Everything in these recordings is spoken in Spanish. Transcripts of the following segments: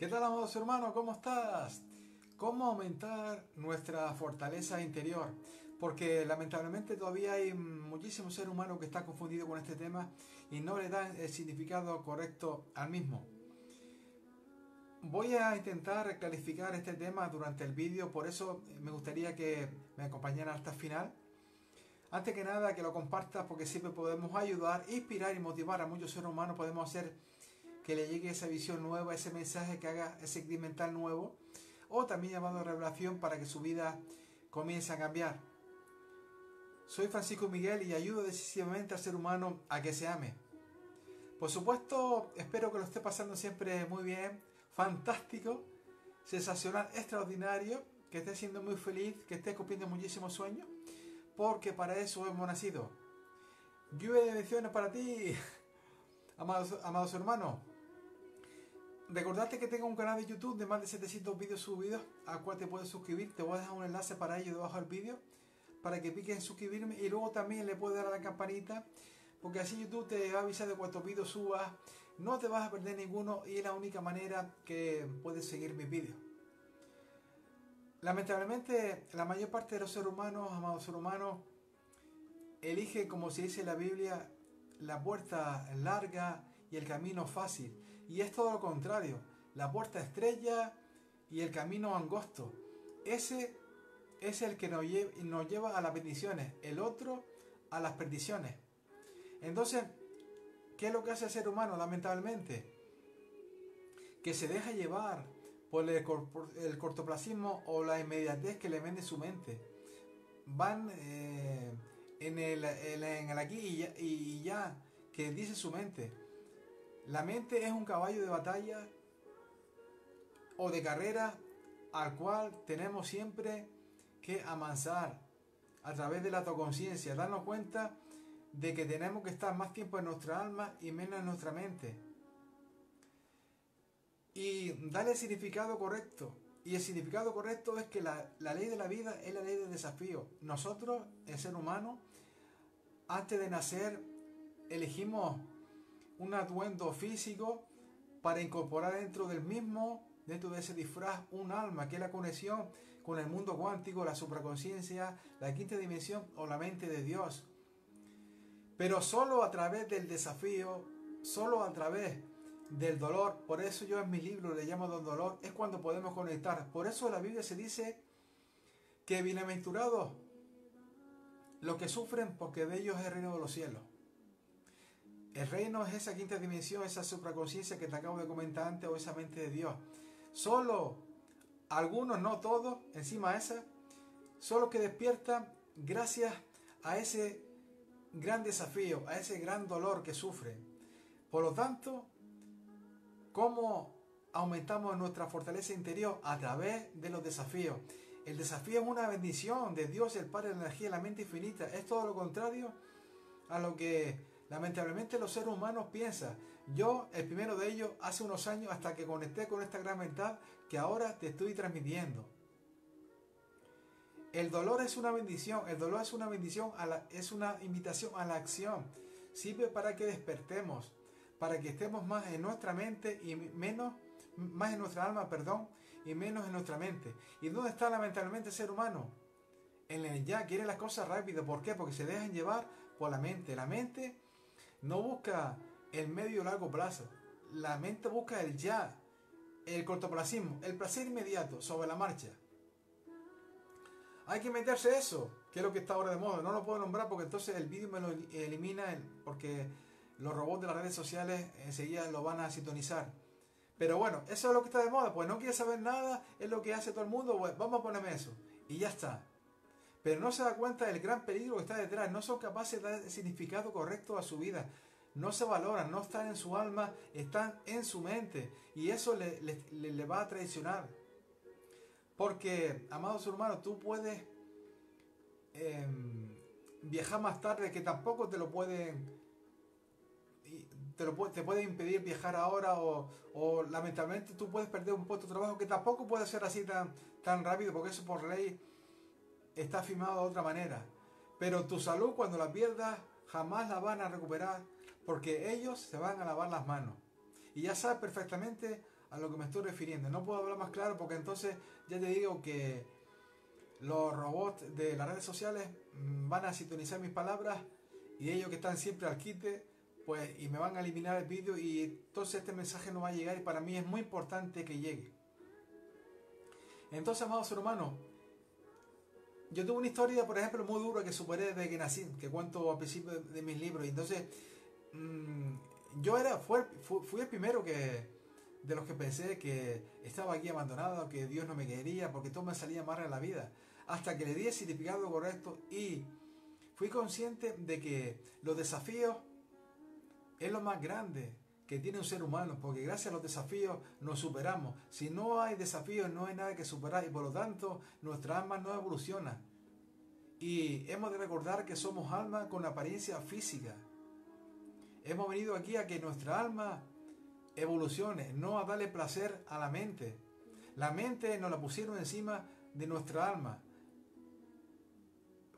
¿Qué tal, amados hermanos? ¿Cómo estás? ¿Cómo aumentar nuestra fortaleza interior? Porque lamentablemente todavía hay muchísimos seres humanos que están confundidos con este tema y no le dan el significado correcto al mismo. Voy a intentar clarificar este tema durante el vídeo, por eso me gustaría que me acompañaran hasta el final. Antes que nada, que lo compartas porque siempre podemos ayudar, inspirar y motivar a muchos seres humanos. Podemos hacer que le llegue esa visión nueva, ese mensaje que haga ese clic mental nuevo, o también llamado revelación para que su vida comience a cambiar. Soy Francisco Miguel y ayudo decisivamente al ser humano a que se ame. Por supuesto, espero que lo esté pasando siempre muy bien, fantástico, sensacional, extraordinario, que esté siendo muy feliz, que esté cumpliendo muchísimos sueños, porque para eso hemos nacido. Lluvia de bendiciones para ti, amados, amados hermanos. Recordarte que tengo un canal de YouTube de más de 700 vídeos subidos al cual te puedes suscribir. Te voy a dejar un enlace para ello debajo del vídeo para que piques en suscribirme y luego también le puedes dar a la campanita porque así YouTube te va a avisar de cuántos vídeos subas. No te vas a perder ninguno y es la única manera que puedes seguir mis vídeos. Lamentablemente, la mayor parte de los seres humanos, amados seres humanos, elige, como se dice en la Biblia, la puerta larga y el camino fácil. Y es todo lo contrario. La puerta estrella y el camino angosto. Ese es el que nos lleva, a las bendiciones. El otro a las perdiciones. Entonces, ¿qué es lo que hace el ser humano lamentablemente? Que se deja llevar por el, cortoplacismo o la inmediatez que le vende su mente. Van eh, en, el, en, el, aquí y y ya, que dice su mente. La mente es un caballo de batalla o de carrera al cual tenemos siempre que amansar a través de la autoconciencia, darnos cuenta de que tenemos que estar más tiempo en nuestra alma y menos en nuestra mente. Y darle el significado correcto. Y el significado correcto es que la, la ley de la vida es la ley del desafío. Nosotros, el ser humano, antes de nacer, elegimos un atuendo físico para incorporar dentro del mismo, dentro de ese disfraz, un alma, que es la conexión con el mundo cuántico, la supraconciencia, la quinta dimensión o la mente de Dios. Pero solo a través del desafío, solo a través del dolor, por eso yo en mi libro le llamo don dolor, es cuando podemos conectar. Por eso la Biblia se dice que bienaventurados los que sufren porque de ellos es el reino de los cielos. El reino es esa quinta dimensión, esa supraconciencia que te acabo de comentar antes o esa mente de Dios. Solo algunos, no todos, encima esa, solo que despiertan gracias a ese gran desafío, a ese gran dolor que sufren. Por lo tanto, ¿cómo aumentamos nuestra fortaleza interior? A través de los desafíos. El desafío es una bendición de Dios, el Padre la energía, la mente infinita. Es todo lo contrario a lo que Lamentablemente los seres humanos piensan, yo el primero de ellos hace unos años hasta que conecté con esta gran verdad que ahora te estoy transmitiendo. El dolor es una bendición, el dolor es una bendición, es una invitación a la acción. Sirve para que despertemos, para que estemos más en nuestra mente y menos, más en nuestra alma, perdón, y menos en nuestra mente. ¿Y dónde está lamentablemente el ser humano? En el ya, quiere las cosas rápido. ¿Por qué? Porque se dejan llevar por la mente. La mente no busca el medio largo plazo. La mente busca el ya, el cortoplacismo, el placer inmediato, sobre la marcha. Hay que meterse eso, que es lo que está ahora de moda. No lo puedo nombrar porque entonces el vídeo me lo elimina porque los robots de las redes sociales enseguida lo van a sintonizar. Pero bueno, eso es lo que está de moda. Pues no quiere saber nada, es lo que hace todo el mundo. Pues vamos a ponerme eso. Y ya está pero no se da cuenta del gran peligro que está detrás, no son capaces de dar el significado correcto a su vida, no se valoran, no están en su alma, están en su mente. Y eso le, va a traicionar. Porque, amados hermanos, tú puedes em, viajar más tarde que tampoco te lo pueden te, lo, te puede impedir viajar ahora o, lamentablemente tú puedes perder un puesto de trabajo que tampoco puede ser así tan, tan rápido porque eso por ley está firmado de otra manera. Pero tu salud cuando la pierdas jamás la van a recuperar porque ellos se van a lavar las manos. Y ya sabes perfectamente a lo que me estoy refiriendo. No puedo hablar más claro porque entonces ya te digo que los robots de las redes sociales mm, van a sintonizar mis palabras y ellos que están siempre al quite, pues y me van a eliminar el vídeo y entonces este mensaje no va a llegar y para mí es muy importante que llegue. Entonces, amados hermanos, yo tuve una historia, por ejemplo, muy dura que superé desde que nací, que cuento al principio de, mis libros. Y entonces, mm, yo era, fui, fui el primero que, de los que pensé que estaba aquí abandonado, que Dios no me quería, porque todo me salía mal en la vida. Hasta que le di el significado correcto y fui consciente de que los desafíos es lo más grande que tiene un ser humano, porque gracias a los desafíos nos superamos. Si no hay desafíos, no hay nada que superar y por lo tanto nuestra alma no evoluciona. Y hemos de recordar que somos almas con apariencia física. Hemos venido aquí a que nuestra alma evolucione, no a darle placer a la mente. La mente nos la pusieron encima de nuestra alma.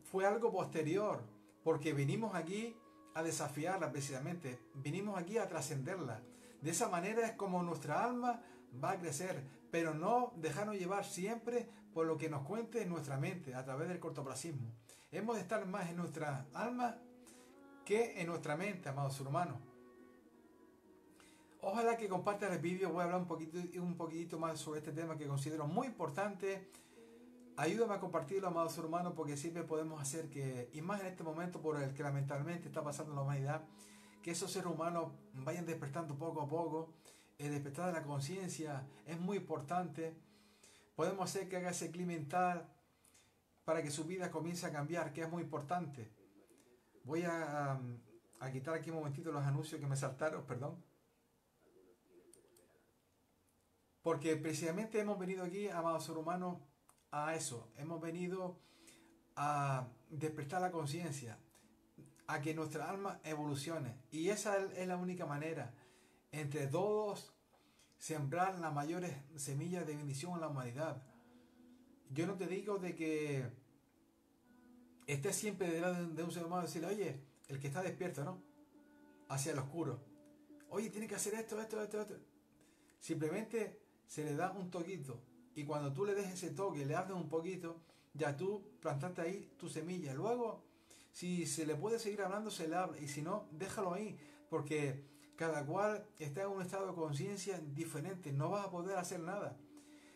Fue algo posterior, porque vinimos aquí a desafiarla precisamente, vinimos aquí a trascenderla. De esa manera es como nuestra alma va a crecer, pero no dejarnos llevar siempre por lo que nos cuente nuestra mente a través del cortoplacismo. Hemos de estar más en nuestra alma que en nuestra mente, amados hermanos. Ojalá que compartas el vídeo, voy a hablar un poquito, un poquitito más sobre este tema que considero muy importante. Ayúdame a compartirlo, amados hermanos, porque siempre podemos hacer que, y más en este momento por el que lamentablemente está pasando la humanidad, que esos seres humanos vayan despertando poco a poco. El despertar de la conciencia es muy importante. Podemos hacer que haga ese clima para que su vida comience a cambiar, que es muy importante. Voy a, a quitar aquí un momentito los anuncios que me saltaron, perdón. Porque precisamente hemos venido aquí, amados seres humanos, a eso. Hemos venido a despertar la conciencia, a que nuestra alma evolucione. Y esa es la única manera. Entre todos, sembrar las mayores semillas de bendición en la humanidad. Yo no te digo de que estés siempre delante de un ser humano y decirle, oye, el que está despierto, ¿no? Hacia el oscuro. Oye, tiene que hacer esto, esto, esto, esto. Simplemente se le da un toquito. Y cuando tú le des ese toque, le haces un poquito, ya tú plantaste ahí tu semilla. Luego, si se le puede seguir hablando, se le habla. Y si no, déjalo ahí. Porque cada cual está en un estado de conciencia diferente. No vas a poder hacer nada.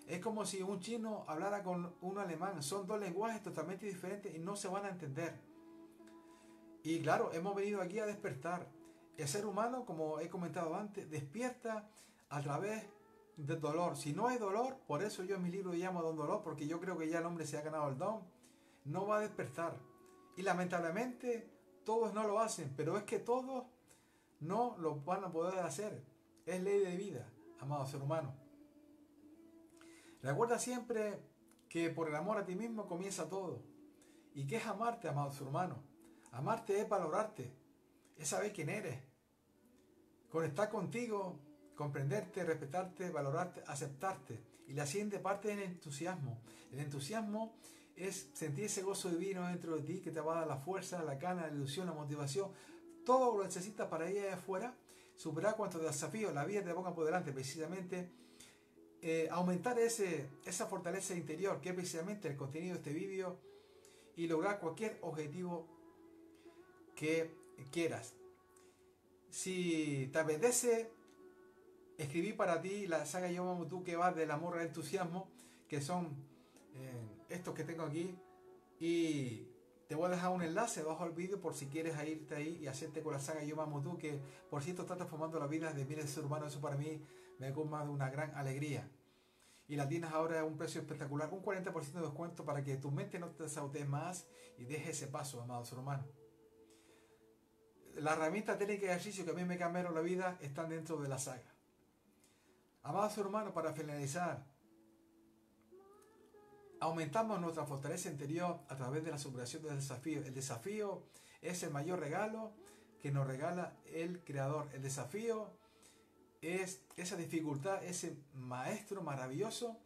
Es como si un chino hablara con un alemán. Son dos lenguajes totalmente diferentes y no se van a entender. Y claro, hemos venido aquí a despertar. El ser humano, como he comentado antes, despierta a través de dolor. Si no hay dolor, por eso yo en mi libro llamo don dolor, porque yo creo que ya el hombre se ha ganado el don, no va a despertar. Y lamentablemente todos no lo hacen, pero es que todos no lo van a poder hacer. Es ley de vida, amado ser humano. Recuerda siempre que por el amor a ti mismo comienza todo. ¿Y qué es amarte, amado ser humano? Amarte es valorarte, es saber quién eres, conectar contigo comprenderte, respetarte, valorarte, aceptarte. Y la siguiente parte es el entusiasmo. El entusiasmo es sentir ese gozo divino dentro de ti que te va a dar la fuerza, la gana, la ilusión, la motivación. Todo lo necesitas para ir afuera, superar cuantos desafíos la vida te ponga por delante, precisamente eh, aumentar ese, esa fortaleza interior, que es precisamente el contenido de este vídeo, y lograr cualquier objetivo que quieras. Si te apetece escribí para ti la saga Yo tú que va del amor al entusiasmo, que son eh, estos que tengo aquí. Y te voy a dejar un enlace abajo al vídeo por si quieres irte ahí y hacerte con la saga Yo tú, que por cierto está transformando la vida de miles de seres humanos. Eso para mí me colma de una gran alegría. Y la tienes ahora a un precio espectacular, un 40% de descuento para que tu mente no te desautee más y deje ese paso, amado ser humano. La herramienta técnica y ejercicio que a mí me cambiaron la vida están dentro de la saga. Amados hermanos, para finalizar, aumentamos nuestra fortaleza interior a través de la superación del desafío. El desafío es el mayor regalo que nos regala el Creador. El desafío es esa dificultad, ese maestro maravilloso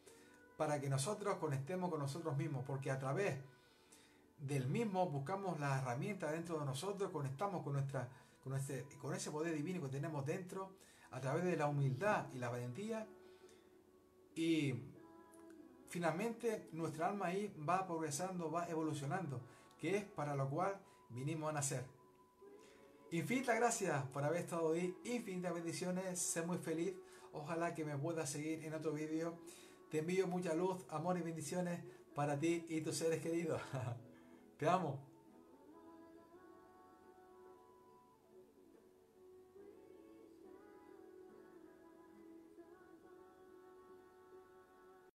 para que nosotros conectemos con nosotros mismos, porque a través del mismo buscamos la herramienta dentro de nosotros, conectamos con, nuestra, con, con ese poder divino que tenemos dentro a través de la humildad y la valentía, y finalmente nuestra alma ahí va progresando, va evolucionando, que es para lo cual vinimos a nacer. Infinitas gracias por haber estado ahí, infinitas bendiciones, sé muy feliz, ojalá que me puedas seguir en otro vídeo. Te envío mucha luz, amor y bendiciones para ti y tus seres queridos. Te amo.